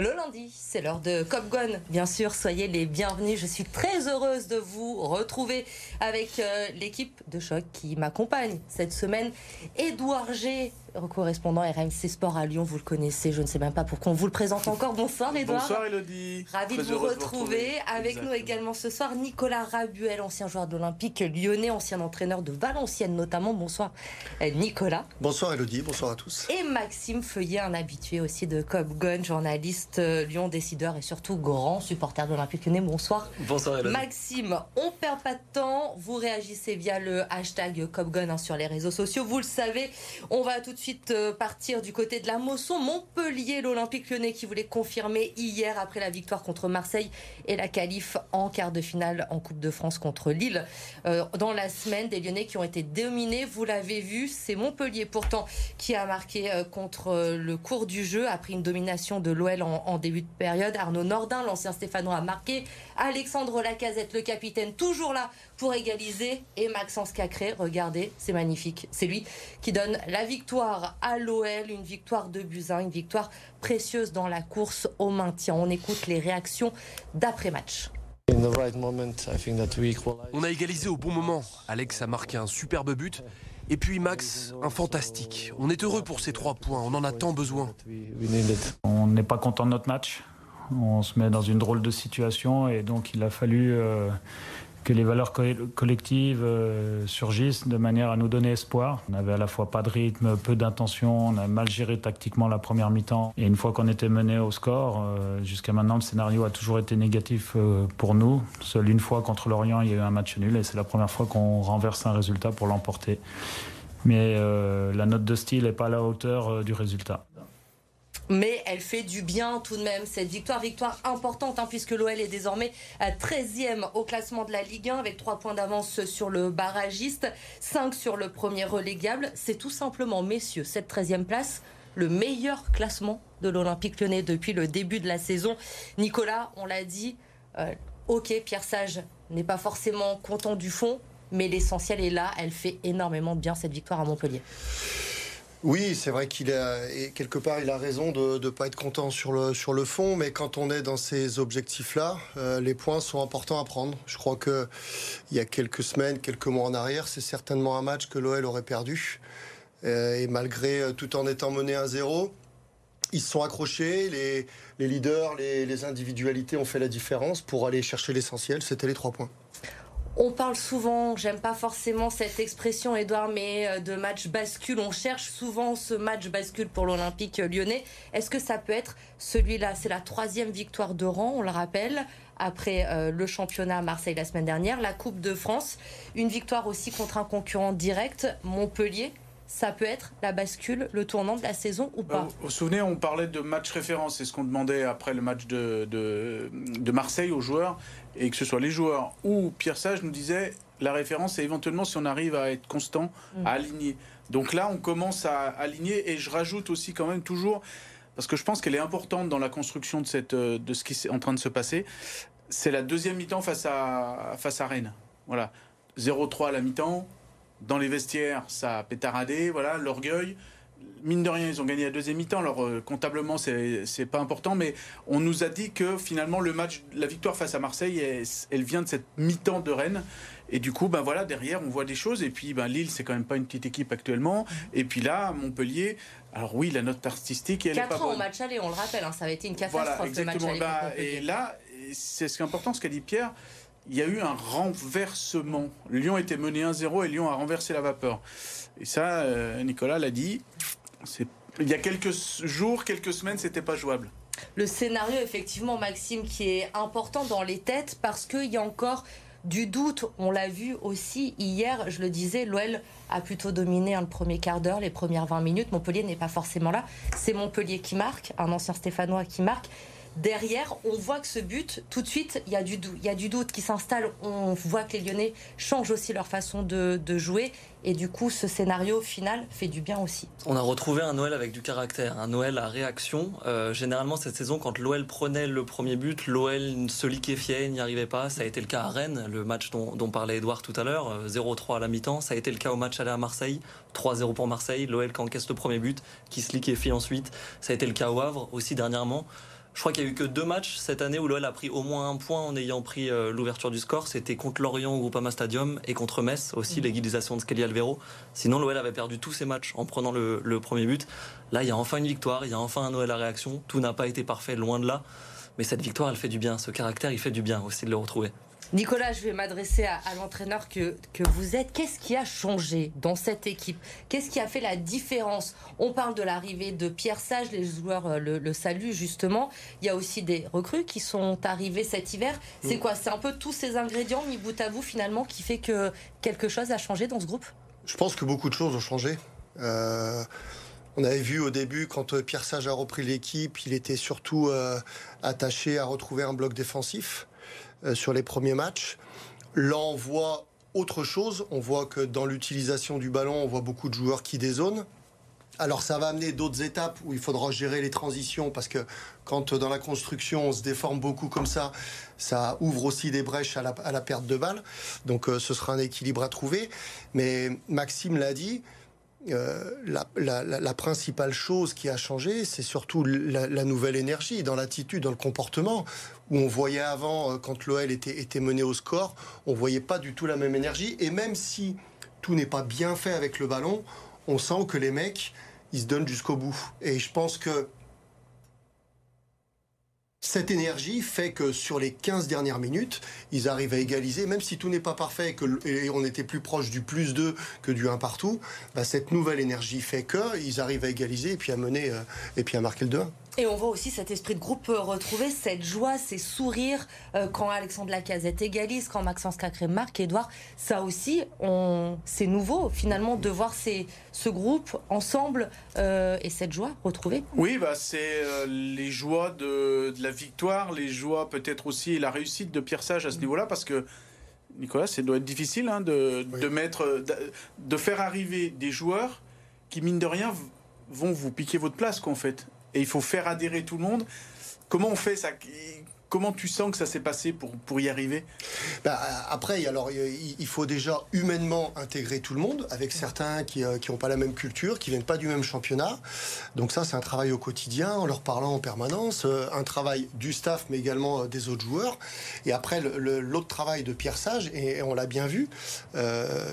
Le lundi, c'est l'heure de Cop Gun. Bien sûr, soyez les bienvenus. Je suis très heureuse de vous retrouver avec euh, l'équipe de choc qui m'accompagne cette semaine. Édouard G, correspondant RMC Sport à Lyon, vous le connaissez, je ne sais même pas pourquoi on vous le présente encore. Bonsoir Edouard. Bonsoir Elodie. Ravi de vous retrouver. Avec nous également ce soir Nicolas Rabuel, ancien joueur de l'Olympique lyonnais, ancien entraîneur de Valenciennes notamment. Bonsoir euh, Nicolas. Bonsoir Elodie, bonsoir à tous. Et Maxime Feuillet, un habitué aussi de Cop Gun, journaliste euh, Lyon décideur et surtout grand supporter de l'Olympique lyonnais. Bonsoir. Bonsoir Elodie. Maxime, on perd pas de temps. Vous réagissez via le hashtag CopGun hein, sur les réseaux sociaux. Vous le savez, on va tout de suite euh, partir du côté de la Mosson. Montpellier, l'Olympique lyonnais qui voulait confirmer hier après la victoire contre Marseille et la qualif en quart de finale en Coupe de France contre Lille. Euh, dans la semaine, des Lyonnais qui ont été dominés, vous l'avez vu, c'est Montpellier pourtant qui a marqué euh, contre le cours du jeu après une domination de l'OL en, en début de période. Arnaud Nordin, l'ancien Stéphanois, a marqué. Alexandre Lacazette, le capitaine, toujours là pour égaliser. Et Maxence Cacré, regardez, c'est magnifique. C'est lui qui donne la victoire à l'OL, une victoire de Buzyn, une victoire précieuse dans la course au maintien. On écoute les réactions d'après-match. On a égalisé au bon moment. Alex a marqué un superbe but. Et puis Max, un fantastique. On est heureux pour ces trois points, on en a tant besoin. On n'est pas content de notre match. On se met dans une drôle de situation et donc il a fallu euh, que les valeurs collectives euh, surgissent de manière à nous donner espoir. On n'avait à la fois pas de rythme, peu d'intention, on a mal géré tactiquement la première mi-temps. Et une fois qu'on était mené au score, euh, jusqu'à maintenant, le scénario a toujours été négatif pour nous. Seule une fois contre l'Orient, il y a eu un match nul et c'est la première fois qu'on renverse un résultat pour l'emporter. Mais la note de style n'est pas à la hauteur du résultat mais elle fait du bien tout de même cette victoire. Victoire importante hein, puisque l'OL est désormais à 13e au classement de la Ligue 1 avec 3 points d'avance sur le barragiste, 5 sur le premier relégable. C'est tout simplement, messieurs, cette 13e place, le meilleur classement de l'Olympique lyonnais depuis le début de la saison. Nicolas, on l'a dit, euh, ok, Pierre Sage n'est pas forcément content du fond, mais l'essentiel est là. Elle fait énormément bien cette victoire à Montpellier. Oui, c'est vrai qu'il a quelque part il a raison de ne pas être content sur le sur le fond, mais quand on est dans ces objectifs-là, euh, les points sont importants à prendre. Je crois que il y a quelques semaines, quelques mois en arrière, c'est certainement un match que l'OL aurait perdu. Euh, et malgré euh, tout en étant mené 1-0, ils se sont accrochés. Les, les leaders, les, les individualités ont fait la différence pour aller chercher l'essentiel. C'était les trois points. On parle souvent, j'aime pas forcément cette expression, Edouard, mais euh, de match bascule. On cherche souvent ce match bascule pour l'Olympique lyonnais. Est-ce que ça peut être celui-là? C'est la troisième victoire de rang, on le rappelle, après euh, le championnat à Marseille la semaine dernière, la Coupe de France, une victoire aussi contre un concurrent direct, Montpellier. Ça peut être la bascule, le tournant de la saison ou pas? Vous vous souvenez, on parlait de match référence, c'est ce qu'on demandait après le match de, Marseille aux joueurs, et que ce soit les joueurs ou Pierre Sage nous disait la référence, c'est éventuellement si on arrive à être constant, à mm. aligner. Donc là, on commence à aligner, et je rajoute aussi quand même toujours, parce que je pense qu'elle est importante dans la construction de, cette, de ce qui est en train de se passer, c'est la deuxième mi-temps face à, face à Rennes. Voilà. 0-3 à la mi-temps, dans les vestiaires, ça a pétaradé, voilà, l'orgueil. Mine de rien, ils ont gagné la deuxième mi-temps. Alors, euh, comptablement, c'est pas important, mais on nous a dit que finalement, le match, la victoire face à Marseille, elle, vient de cette mi-temps de Rennes. Et du coup, ben voilà, derrière, on voit des choses. Et puis, ben, Lille, c'est quand même pas une petite équipe actuellement. Et puis là, Montpellier, alors oui, la note artistique, elle 4 est pas ans au match aller, on le rappelle, hein, ça avait été une catastrophe voilà, match aller. Bah, et là, c'est ce qui est important, ce qu'a dit Pierre il y a eu un renversement. Lyon était mené 1-0 et Lyon a renversé la vapeur. Et ça, euh, Nicolas l'a dit, il y a quelques jours, quelques semaines, c'était pas jouable. Le scénario, effectivement, Maxime, qui est important dans les têtes parce qu'il y a encore du doute. On l'a vu aussi hier, je le disais, l'OL a plutôt dominé le premier quart d'heure, les premières 20 minutes. Montpellier n'est pas forcément là. C'est Montpellier qui marque, un ancien Stéphanois qui marque derrière, on voit que ce but, tout de suite, il y a du, doute qui s'installe. On voit que les Lyonnais changent aussi leur façon de, jouer. Et du coup, ce scénario final fait du bien aussi. On a retrouvé un Noël avec du caractère, un Noël à réaction. Euh, généralement, cette saison, quand l'OL prenait le premier but, l'OL se liquéfiait, n'y arrivait pas. Ça a été le cas à Rennes, le match dont, dont parlait Edouard tout à l'heure, 0-3 euh, à la mi-temps. Ça a été le cas au match aller à Marseille, 3-0 pour Marseille. L'OL qui encaisse le premier but, qui se liquéfie ensuite. Ça a été le cas au Havre aussi dernièrement. Je crois qu'il y a eu que deux matchs cette année où l'OL a pris au moins un point en ayant pris euh, l'ouverture du score. C'était contre Lorient au Groupama Stadium et contre Metz aussi, mm. l'égalisation de Skelly Alvero. Sinon, l'OL avait perdu tous ses matchs en prenant le, le, premier but. Là, il y a enfin une victoire, il y a enfin un OL à réaction. Tout n'a pas été parfait, loin de là. Mais cette victoire, elle fait du bien. Ce caractère, il fait du bien aussi de le retrouver. Nicolas, je vais m'adresser à, l'entraîneur que, que vous êtes. Qu'est-ce qui a changé dans cette équipe? Qu'est-ce qui a fait la différence? On parle de l'arrivée de Pierre Sage, les joueurs euh, le, saluent justement. Il y a aussi des recrues qui sont arrivées cet hiver. C'est quoi? C'est un peu tous ces ingrédients mis bout à bout finalement qui fait que quelque chose a changé dans ce groupe? Je pense que beaucoup de choses ont changé. Euh, on avait vu au début, quand euh, Pierre Sage a repris l'équipe, il était surtout attaché à retrouver un bloc défensif. Euh, sur les premiers matchs. Là, on voit autre chose. On voit que dans l'utilisation du ballon, on voit beaucoup de joueurs qui dézonent. Alors ça va amener d'autres étapes où il faudra gérer les transitions parce que quand euh, dans la construction on se déforme beaucoup comme ça, ça ouvre aussi des brèches à la, perte de balles. Donc euh, ce sera un équilibre à trouver. Mais Maxime l'a dit, la, principale chose qui a changé, c'est surtout la, nouvelle énergie dans l'attitude, dans le comportement, où on voyait avant, euh, quand l'OL était, mené au score, on voyait pas du tout la même énergie. Et même si tout n'est pas bien fait avec le ballon, on sent que les mecs, ils se donnent jusqu'au bout. Et je pense que cette énergie fait que sur les 15 dernières minutes, ils arrivent à égaliser, même si tout n'est pas parfait et, que, on était plus proche du plus 2 que du 1 partout, bah, cette nouvelle énergie fait qu'ils arrivent à égaliser et puis à mener euh, et puis à marquer le 2-1. Et on voit aussi cet esprit de groupe retrouver, cette joie, ces sourires euh, quand Alexandre Lacazette égalise, quand Maxence Cacré marque, Edouard. Ça aussi, c'est nouveau finalement de voir ces, ce groupe ensemble euh, et cette joie retrouvée. Oui, bah, c'est euh, les joies de, la victoire, les joies peut-être aussi la réussite de Pierre Sage à ce niveau-là, parce que Nicolas, ça doit être difficile hein, de, de, mettre, de, faire arriver des joueurs qui, mine de rien, vont vous piquer votre place, qu'en fait et il faut faire adhérer tout le monde. Comment on fait ça? Comment tu sens que ça s'est passé pour, pour y arriver? Bah, Après, alors, il faut déjà humainement intégrer tout le monde, avec certains qui n'ont euh, pas la même culture, qui viennent pas du même championnat. Donc ça, c'est un travail au quotidien, en leur parlant en permanence, euh, un travail du staff, mais également euh, des autres joueurs. Et après, l'autre travail de Pierre Sage, et, on l'a bien vu,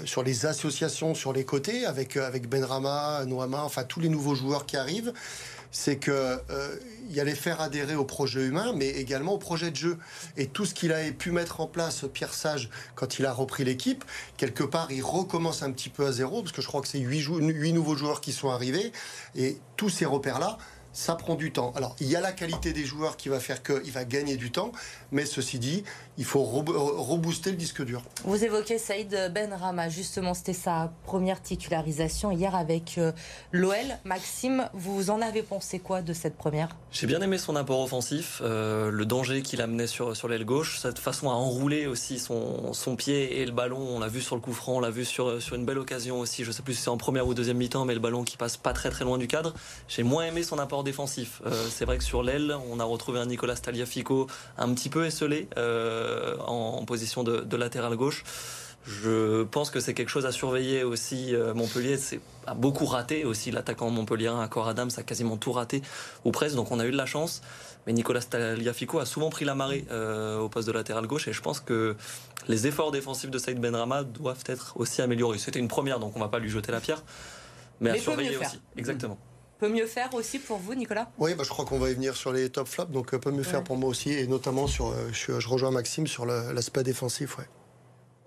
sur les associations sur les côtés, avec, avec Benrama, Noama, enfin tous les nouveaux joueurs qui arrivent c'est qu'il euh, allait faire adhérer au projet humain, mais également au projet de jeu. Et tout ce qu'il a pu mettre en place, Pierre Sage, quand il a repris l'équipe, quelque part, il recommence un petit peu à zéro, parce que je crois que c'est huit nouveaux joueurs qui sont arrivés, et tous ces repères-là, ça prend du temps. Alors, il y a la qualité des joueurs qui va faire qu'il va gagner du temps, mais ceci dit, il faut rebooster le disque dur. Vous évoquez Saïd Benrama, justement, c'était sa première titularisation hier avec euh, l'OL. Maxime, vous en avez pensé quoi de cette première? J'ai bien aimé son apport offensif, euh, le danger qu'il amenait sur, sur l'aile gauche, cette façon à enrouler aussi son, son pied et le ballon. On l'a vu sur le coup franc, on l'a vu sur, sur une belle occasion aussi. Je ne sais plus si c'est en première ou deuxième mi-temps, mais le ballon qui passe pas très très loin du cadre. J'ai moins aimé son apport défensif. Euh, c'est vrai que sur l'aile, on a retrouvé un Nicolas Staliafico un petit peu esselé euh, en, position de, latéral gauche. Je pense que c'est quelque chose à surveiller aussi. Euh, Montpellier c'est, a beaucoup raté aussi. L'attaquant Montpellier, Accor Adams, a quasiment tout raté, ou presque. Donc on a eu de la chance. Mais Nicolas Staliafico a souvent pris la marée au poste de latéral gauche. Et je pense que les efforts défensifs de Saïd Benrama doivent être aussi améliorés. C'était une première, donc on ne va pas lui jeter la pierre. Mais, à surveiller aussi. Exactement peut mieux faire aussi pour vous, Nicolas? Oui, bah, je crois qu'on va y venir sur les top flops, donc euh, peut mieux faire pour moi aussi, et notamment sur, euh, je, je rejoins Maxime sur l'aspect défensif. Ouais.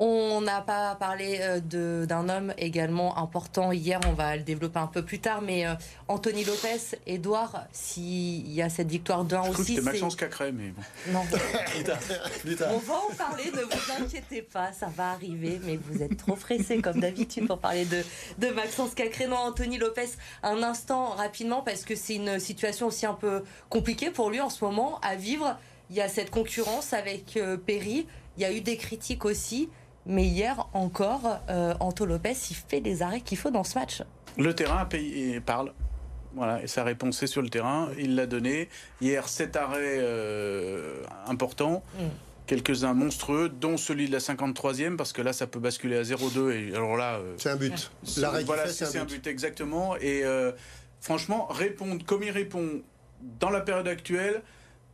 On n'a pas parlé euh, d'un homme également important hier, on va le développer un peu plus tard, mais euh, Anthony Lopez, Edouard, s'il y a cette victoire d'un aussi. C'était Maxence Cacré, mais bon. Non, On va en parler, ne vous inquiétez pas, ça va arriver, mais vous êtes trop pressé comme d'habitude pour parler de, de Maxence Cacré. Non, Anthony Lopez, un instant rapidement, parce que c'est une situation aussi un peu compliquée pour lui en ce moment à vivre. Il y a cette concurrence avec euh, Perry, il y a eu des critiques aussi. Mais hier encore, euh, Anto Lopez, il fait les arrêts qu'il faut dans ce match. Le terrain parle. Voilà, et sa réponse est sur le terrain. Il l'a donné. Hier, sept arrêts euh, importants. Mm. Quelques-uns monstrueux, dont celui de la 53e, parce que là, ça peut basculer à 0-2. Et alors là. Euh, c'est un but. L'arrêt voilà, c'est un, but. exactement. Et franchement, répondre comme il répond dans la période actuelle,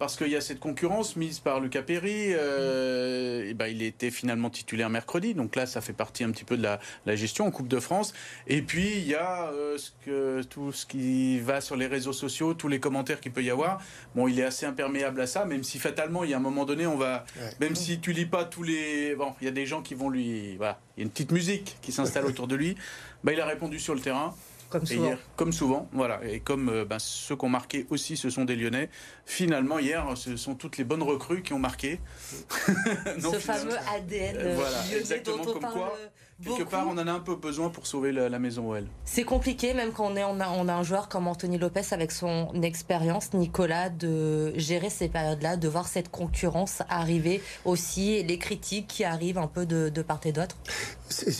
parce qu'il y a cette concurrence mise par le Capéry. Euh, et ben, il était finalement titulaire mercredi, donc là, ça fait partie un petit peu de la, gestion en Coupe de France. Et puis, il y a euh, ce que, tout ce qui va sur les réseaux sociaux, tous les commentaires qu'il peut y avoir. Bon, il est assez imperméable à ça, même si fatalement, il y a un moment donné, on va, même si tu lis pas tous les, bon, il y a des gens qui vont lui, voilà, il y a une petite musique qui s'installe autour de lui. Ben, il a répondu sur le terrain. Comme souvent. Hier, comme souvent, voilà. Et comme euh, ben, ceux qui ont marqué aussi, ce sont des Lyonnais. Finalement, hier, ce sont toutes les bonnes recrues qui ont marqué. ce fameux ADN euh, voilà, lyonnais dont on parle quoi, Quelque part, on en a un peu besoin pour sauver la, maison OL. C'est compliqué, même quand on, est, on, a, on a un joueur comme Anthony Lopez avec son expérience, Nicolas, de gérer ces périodes-là, de voir cette concurrence arriver aussi, les critiques qui arrivent un peu de, de part et d'autre.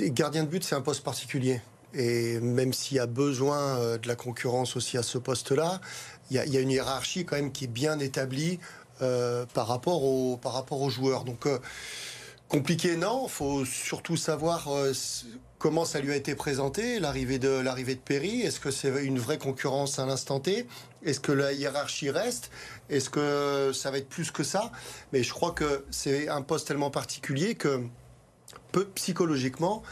Gardien de but, c'est un poste particulier. Et même s'il y a besoin euh, de la concurrence aussi à ce poste-là, il y, a une hiérarchie quand même qui est bien établie euh, par, rapport aux, par rapport aux joueurs. Donc, euh, compliqué, non. Il faut surtout savoir comment ça lui a été présenté, l'arrivée de, l'arrivée de Perry. Est-ce que c'est une vraie concurrence à l'instant T? Est-ce que la hiérarchie reste? Est-ce que ça va être plus que ça? Mais je crois que c'est un poste tellement particulier que peu psychologiquement,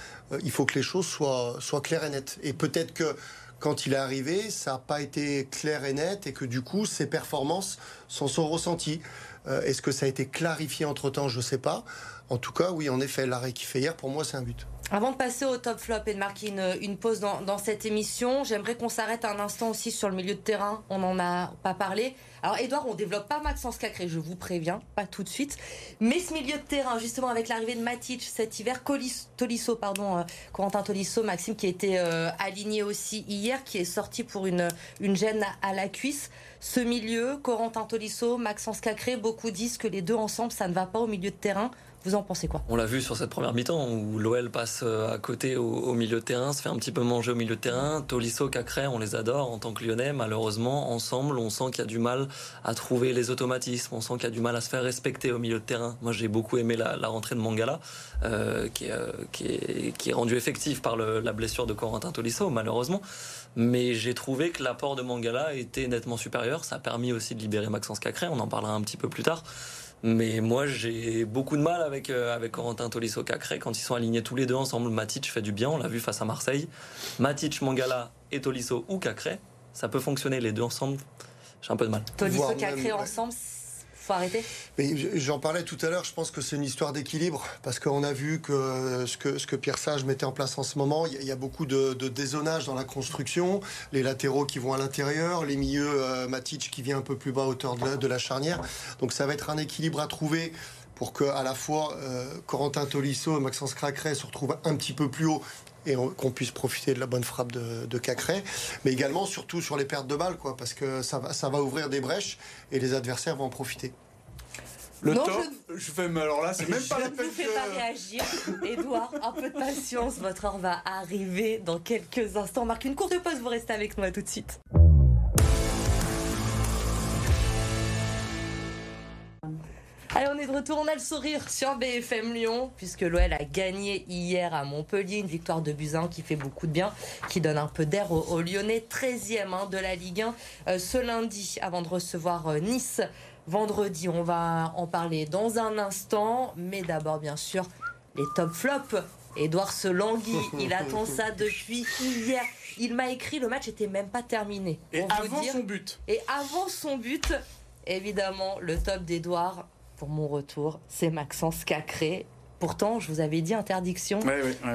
il faut que les choses soient, soient claires et nettes. Et peut-être que quand il est arrivé, ça n'a pas été clair et net et que du coup, ses performances s'en sont ressenties. Euh, est-ce que ça a été clarifié entre-temps? Je ne sais pas. En tout cas, oui, en effet, l'arrêt qu'il fait hier, pour moi, c'est un but. Avant de passer au top flop et de marquer une, pause dans, cette émission, j'aimerais qu'on s'arrête un instant aussi sur le milieu de terrain. On n'en a pas parlé. Alors, Edouard, on développe pas Maxence Cacré, je vous préviens, pas tout de suite. Mais ce milieu de terrain, justement, avec l'arrivée de Matic cet hiver, Tolisso, pardon, euh, Corentin Tolisso, Maxime, qui été euh, aligné aussi hier, qui est sorti pour une, gêne à la cuisse. Ce milieu, Corentin Tolisso, Maxence Cacré, beaucoup disent que les deux ensemble, ça ne va pas au milieu de terrain. Vous en pensez quoi? On l'a vu sur cette première mi-temps où l'OL passe euh, à côté au, milieu de terrain, se fait un petit peu manger au milieu de terrain. Tolisso, Cacré, on les adore en tant que Lyonnais. Malheureusement, ensemble, on sent qu'il y a du mal à trouver les automatismes. On sent qu'il y a du mal à se faire respecter au milieu de terrain. Moi, j'ai beaucoup aimé la, rentrée de Mangala, euh, qui, est, euh, qui, est, rendue effective par la blessure de Corentin Tolisso, malheureusement. Mais j'ai trouvé que l'apport de Mangala était nettement supérieur. Ça a permis aussi de libérer Maxence Cacré. On en parlera un petit peu plus tard. Mais moi, j'ai beaucoup de mal avec, euh, avec Corentin Tolisso Cacré quand ils sont alignés tous les deux ensemble. Matic fait du bien, on l'a vu face à Marseille. Matic, Mangala et Tolisso ou Cacré, ça peut fonctionner les deux ensemble. J'ai un peu de mal. Tolisso Cacré J'en parlais tout à l'heure, je pense que c'est une histoire d'équilibre, parce qu'on a vu que ce, que ce que Pierre Sage mettait en place en ce moment, il y, a beaucoup de, de dans la construction, les latéraux qui vont à l'intérieur, les milieux euh, Matic qui vient un peu plus bas à hauteur de la, charnière. Donc ça va être un équilibre à trouver pour que à la fois euh, Corentin Tolisso et Maxence Cracret se retrouvent un petit peu plus haut et qu'on puisse profiter de la bonne frappe de, de, Cacré, mais également surtout sur les pertes de balles, quoi, parce que ça va, ça va ouvrir des brèches et les adversaires vont en profiter. Le non, top, je... fais, mais alors là, c'est même pas la peine. Je ne vous fais pas réagir. Edouard, un peu de patience, votre heure va arriver dans quelques instants. On marque une courte pause, vous restez avec moi tout de suite. Allez, on est de retour, on a le sourire sur BFM Lyon, puisque l'OL a gagné hier à Montpellier, une victoire de Buzyn qui fait beaucoup de bien, qui donne un peu d'air aux, Lyonnais, 13e hein, de la Ligue 1 euh, ce lundi, avant de recevoir euh, Nice vendredi. On va en parler dans un instant, mais d'abord, bien sûr, les top flops. Edouard se languit, il attend ça depuis hier. Il m'a écrit, le match était même pas terminé. Et avant son but. Et avant son but, évidemment, le top d'Edouard, pour mon retour, c'est Maxence Cacré. Pourtant, je vous avais dit interdiction.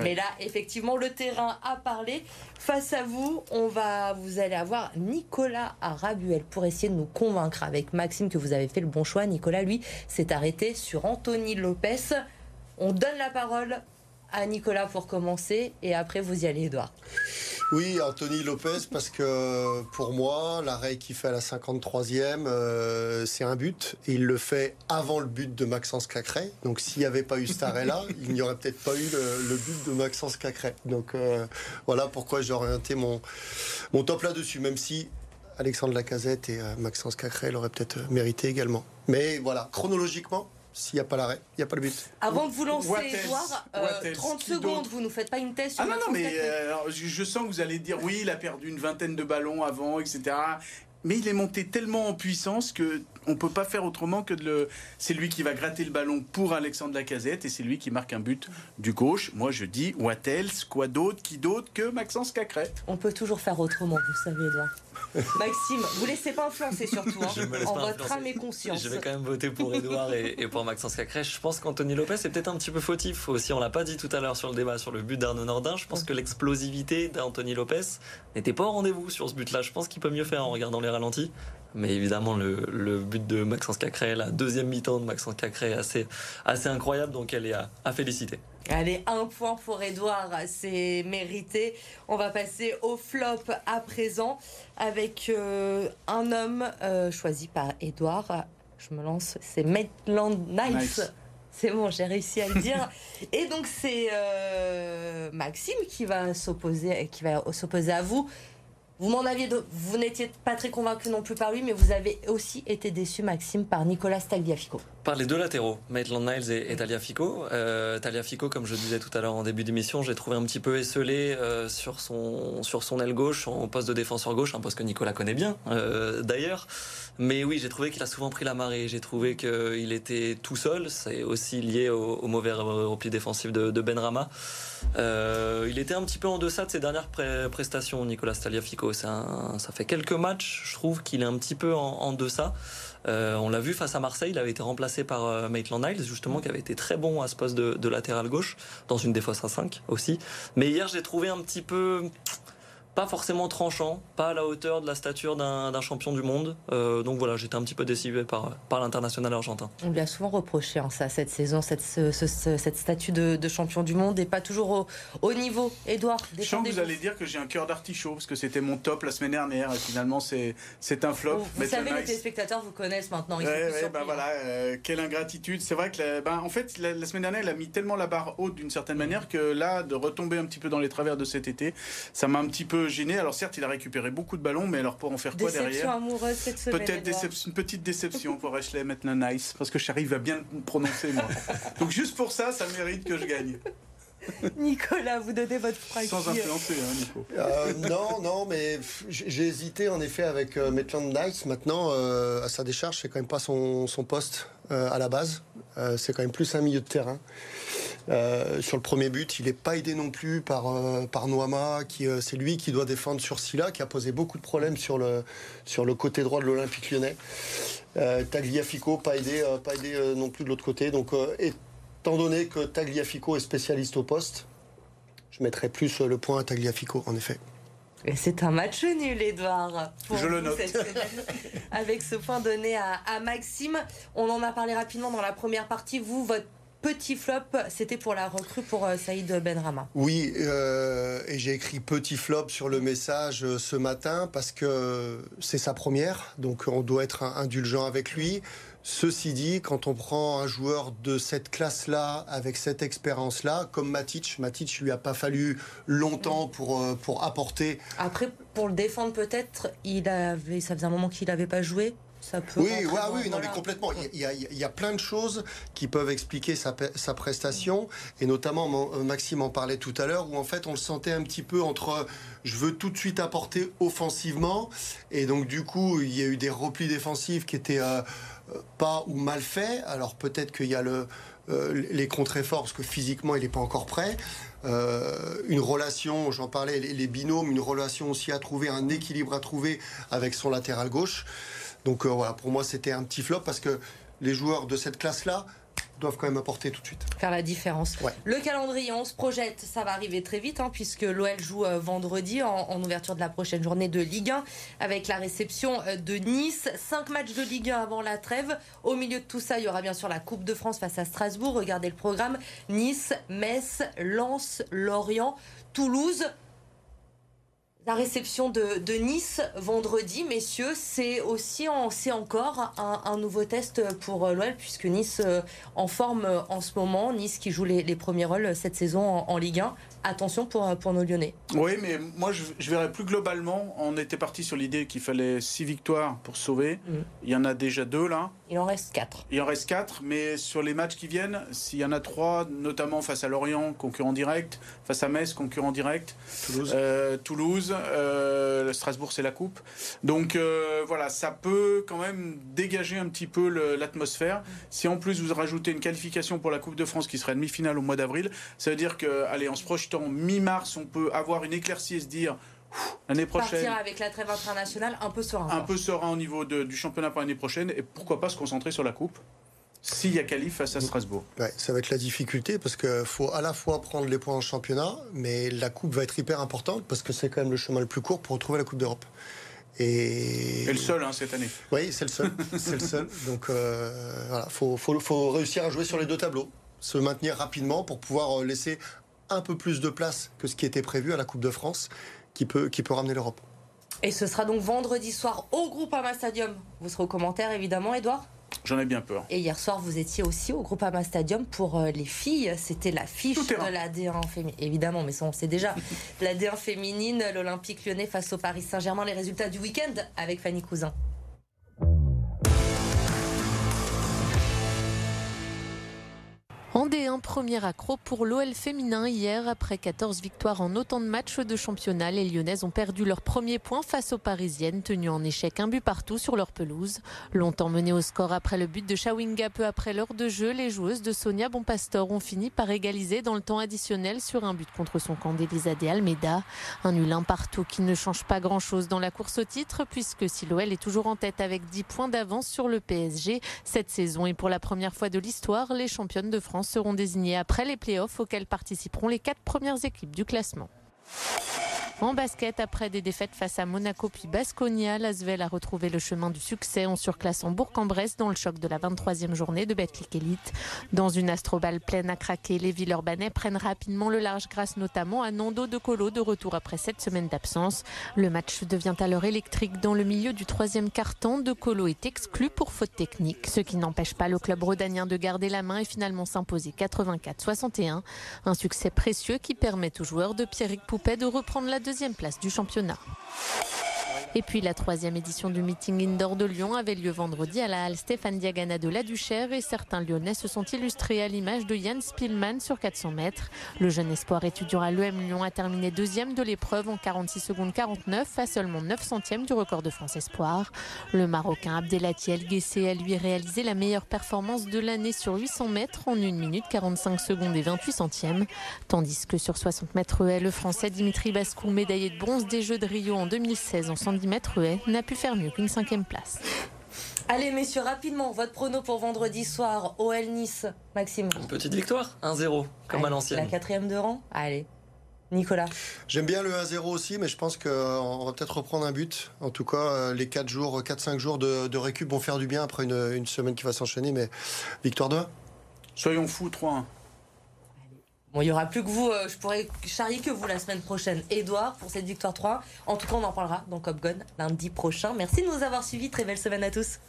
Mais là, effectivement, le terrain a parlé. Face à vous, on va, vous allez avoir Nicolas Arabuel pour essayer de nous convaincre avec Maxime que vous avez fait le bon choix. Nicolas, lui, s'est arrêté sur Anthony Lopez. On donne la parole à Nicolas pour commencer et après vous y allez, Edouard. Oui, Anthony Lopez, parce que pour moi, l'arrêt qu'il fait à la 53e, euh, c'est un but. Et il le fait avant le but de Maxence Cacré. Donc s'il n'y avait pas eu cet arrêt-là, il n'y aurait peut-être pas eu le, but de Maxence Cacré. Donc euh, voilà pourquoi j'ai orienté mon, mon top là-dessus, même si Alexandre Lacazette et euh, Maxence Cacré l'auraient peut-être mérité également. Mais voilà, chronologiquement, s'il n'y a pas l'arrêt, il n'y a pas le but. Avant de vous lancer, Edouard, 30 euh, secondes, vous ne nous faites pas une thèse sur Ah non, non, mais euh, je sens que vous allez dire oui, il a perdu une vingtaine de ballons avant, etc. mais il est monté tellement en puissance que on peut pas faire autrement que de le. C'est lui qui va gratter le ballon pour Alexandre Lacazette et c'est lui qui marque un but du gauche. Moi, je dis what else, quoi d'autre, qui d'autre que Maxence Cacré. On peut toujours faire autrement, vous savez, Edouard. Maxime, vous laissez pas influencer surtout, hein, Je me laisse en pas votre âme et conscience. Je vais quand même voter pour Edouard et, et pour Maxence Cacré. Je pense qu'Anthony Lopez est peut-être un petit peu fautif aussi. On l'a pas dit tout à l'heure sur le débat sur le but d'Arnaud Nordin. Je pense que l'explosivité d'Anthony Lopez n'était pas au rendez-vous sur ce but-là. Je pense qu'il peut mieux faire en regardant les ralentis. Mais évidemment, le, le but de Maxence Cacré, la deuxième mi-temps de Maxence Cacré est assez, assez incroyable. Donc elle est à, à féliciter. Allez, un point pour Edouard, c'est mérité. On va passer au flop à présent avec euh, un homme euh, choisi par Edouard. Je me lance, c'est Maitland Nice. Nice. C'est bon, j'ai réussi à le dire. Et donc c'est euh, Maxime qui va s'opposer, qui va s'opposer à vous. Vous m'en aviez, de- vous n'étiez pas très convaincu non plus par lui, mais vous avez aussi été déçu, Maxime, par Nicolas Stagliafico. Par les deux latéraux, Maitland Niles et, et Taliafico. Euh, Taliafico, comme je disais tout à l'heure en début d'émission, j'ai trouvé un petit peu esselé euh, sur, son, sur son aile gauche, en poste de défenseur gauche, un poste que Nicolas connaît bien euh, d'ailleurs. Mais oui, j'ai trouvé qu'il a souvent pris la marée. J'ai trouvé qu'il était tout seul. C'est aussi lié au, au mauvais repli défensif de, de Benrama. Euh, il était un petit peu en deçà de ses dernières prestations, Nicolas Taliafico. C'est un- ça fait quelques matchs, je trouve qu'il est un petit peu en, en deçà. Euh, on l'a vu face à Marseille, il avait été remplacé par euh, Maitland Niles, justement, qui avait été très bon à ce poste de, latéral gauche, dans une défense à 5 aussi. Mais hier, j'ai trouvé un petit peu pas forcément tranchant, pas à la hauteur de la stature d'un champion du monde. Euh, donc voilà, j'étais un petit peu déçu par, par l'international argentin. On lui a souvent reproché hein, ça cette saison, cette, ce- ce- ce- cette statue de, de champion du monde et pas toujours au, au niveau. Edouard, Je sens que vous allez dire que j'ai un cœur d'artichaut parce que c'était mon top la semaine dernière et finalement c'est c'est un flop. Vous, savez, les téléspectateurs vous connaissent maintenant. Ils Ouais, ouais, bah hein. voilà, euh, quelle ingratitude. C'est vrai que, la- ben, en fait, la, la semaine dernière, il a mis tellement la barre haute d'une certaine manière que là, de retomber un petit peu dans les travers de cet été, ça m'a un petit peu gêné. Alors certes, il a récupéré beaucoup de ballons, mais alors pour en faire quoi Déception derrière amoureuse cette semaine. Peut-être une petite déception pour Ashley Maitland Nice, parce que j'arrive à bien prononcer moi. Donc juste pour ça, ça mérite que je gagne. Nicolas, vous donnez votre phrase. Sans influencer, hein, Nico. Euh, non, non, mais j'ai hésité en effet avec euh, Maitland Nice. Maintenant, euh, à sa décharge, c'est quand même pas son, son poste euh, à la base. Euh, c'est quand même plus un milieu de terrain. Euh, sur le premier but, il n'est pas aidé non plus par, euh, par Noama, qui euh, c'est lui qui doit défendre sur Silla, qui a posé beaucoup de problèmes sur le, sur le côté droit de l'Olympique lyonnais. Euh, Tagliafico, pas aidé, euh, pas aidé euh, non plus de l'autre côté. Donc, euh, étant donné que Tagliafico est spécialiste au poste, je mettrais plus euh, le point à Tagliafico, en effet. Et C'est un match nul, Edouard. pour Je le note. cette semaine, avec ce point donné à, à Maxime. On en a parlé rapidement dans la première partie. Vous, votre petit flop, c'était pour la recrue pour euh, Saïd Benrama. Oui, euh, et j'ai écrit petit flop sur le message euh, ce matin parce que c'est sa première, donc on doit être indulgent avec lui. Ceci dit, quand on prend un joueur de cette classe-là, avec cette expérience-là, comme Matic, Matic lui a pas fallu longtemps pour, pour apporter. Après, pour le défendre, peut-être, il avait, ça faisait un moment qu'il n'avait pas joué. Ça peut. Oui, ouais, dans- oui, non, voilà. mais complètement. Il y, a, il y a plein de choses qui peuvent expliquer sa, prestation, et notamment euh, Maxime en parlait tout à l'heure, où en fait on le sentait un petit peu entre euh, je veux tout de suite apporter offensivement, et donc du coup il y a eu des replis défensifs qui étaient euh, euh, pas ou mal faits. Alors peut-être qu'il y a le euh, les contre-efforts parce que physiquement il n'est pas encore prêt. Euh, une relation, j'en parlais, les, les binômes, une relation aussi à trouver, un équilibre à trouver avec son latéral gauche. Donc euh, voilà, pour moi c'était un petit flop parce que les joueurs de cette classe-là doivent quand même apporter tout de suite. Faire la différence. Ouais. Le calendrier, on se projette, ça va arriver très vite, hein, puisque l'OL joue euh, vendredi en, en ouverture de la prochaine journée de Ligue 1, avec la réception euh, de Nice. Cinq matchs de Ligue 1 avant la trêve. Au milieu de tout ça, il y aura bien sûr la Coupe de France face à Strasbourg. Regardez le programme. Nice, Metz, Lens, Lorient, Toulouse. La réception de, Nice vendredi, messieurs, c'est aussi en- c'est encore un, nouveau test pour euh, l'OL puisque Nice euh, en forme euh, en ce moment, Nice qui joue les, premiers rôles cette saison en Ligue 1. Attention pour, pour nos Lyonnais. Oui, mais moi je, verrais plus globalement, on était parti sur l'idée qu'il fallait six victoires pour sauver. Mm. Il y en a déjà deux là. Il en reste quatre. Il en reste quatre, mais sur les matchs qui viennent, s'il y en a trois, notamment face à Lorient, concurrent direct, face à Metz, concurrent direct, Toulouse, euh, Toulouse euh, Strasbourg c'est la coupe. Donc euh, voilà, ça peut quand même dégager un petit peu l'atmosphère. Si en plus vous rajoutez une qualification pour la Coupe de France qui serait demi-finale au mois d'avril, ça veut dire que, allez, en se projetant mi-mars, on peut avoir une éclaircie et se dire l'année prochaine. Partir avec la trêve internationale un peu serein. Un peu serein au niveau du championnat pour l'année prochaine et pourquoi pas se concentrer sur la Coupe s'il y a qualif face à Strasbourg. ça va être la difficulté parce qu'il faut à la fois prendre les points en championnat, mais la Coupe va être hyper importante parce que c'est quand même le chemin le plus court pour retrouver la Coupe d'Europe. Et... le seul hein, cette année. Oui, c'est le seul. c'est le seul. Donc euh, voilà, faut, faut, réussir à jouer sur les deux tableaux, se maintenir rapidement pour pouvoir euh, laisser un peu plus de place que ce qui était prévu à la Coupe de France, qui peut, qui peut ramener l'Europe. Et ce sera donc vendredi soir au Groupama Stadium. Vous serez aux commentaires évidemment, Edouard J'en ai bien peur. Et hier soir, vous étiez aussi au Groupama Stadium pour euh, les filles. C'était la fiche de la D1 féminine. Évidemment, mais ça, on sait déjà. la D1 féminine, l'Olympique lyonnais face au Paris Saint-Germain. Les résultats du week-end avec Fanny Cousin. En D1, premier accro pour l'OL féminin hier. Après 14 victoires en autant de matchs de championnat, les Lyonnaises ont perdu leur premier point face aux Parisiennes, tenues en échec un but partout sur leur pelouse. Longtemps menées au score après le but de Shawinga peu après l'heure de jeu, les joueuses de Sonia Bonpastor ont fini par égaliser dans le temps additionnel sur un but contre son camp d'Elisa de Almeida. Un nul un partout qui ne change pas grand-chose dans la course au titre puisque si l'OL est toujours en tête avec 10 points d'avance sur le PSG, cette saison est pour la première fois de l'histoire les championnes de France seront désignés après les playoffs auxquels participeront les quatre premières équipes du classement. En basket, après des défaites face à Monaco puis Basconia, Lasvel a retrouvé le chemin du succès en surclassant Bourg-en-Bresse dans le choc de la 23e journée de Betclic Elite. Dans une astroballe pleine à craquer, les Villeurbanais prennent rapidement le large grâce notamment à Nando de Colo de retour après sept semaines d'absence. Le match devient alors électrique dans le milieu du troisième quart-temps. De Colo est exclu pour faute technique, ce qui n'empêche pas le club rodanien de garder la main et finalement s'imposer 84-61. Un succès précieux qui permet aux joueurs de Pierrick Poupet de reprendre la deuxième deuxième place du championnat. Et puis la troisième édition du meeting indoor de Lyon avait lieu vendredi à la halle Stéphane Diagana de la Duchère et certains Lyonnais se sont illustrés à l'image de Yann Spielmann sur 400 mètres. Le jeune espoir étudiant à l'EM Lyon a terminé deuxième de l'épreuve en 46 secondes 49 à seulement 9 centièmes du record de France Espoir. Le Marocain Abdelati El Guessé a lui réalisé la meilleure performance de l'année sur 800 mètres en 1 minute 45 secondes et 28 centièmes. Tandis que sur 60 mètres le Français Dimitri Bascou, médaillé de bronze des Jeux de Rio en 2016 en 110 mètres n'a pu faire mieux qu'une cinquième place. Allez messieurs, rapidement, votre prono pour vendredi soir, OL Nice, Maxime. Une petite victoire, 1-0, comme à l'ancienne. La quatrième de rang Allez. Nicolas J'aime bien le 1-0 aussi, mais je pense qu'on va peut-être reprendre un but. En tout cas, euh, les 4 jours, 4-5 jours de, récup vont faire du bien après une, une semaine qui va s'enchaîner, mais victoire 2 Soyons fous, 3-1. Bon, il n'y aura plus que vous, euh, je pourrais charrier que vous la semaine prochaine, Edouard, pour cette victoire 3. En tout cas, on en parlera dans Copgun lundi prochain. Merci de nous avoir suivis. Très belle semaine à tous.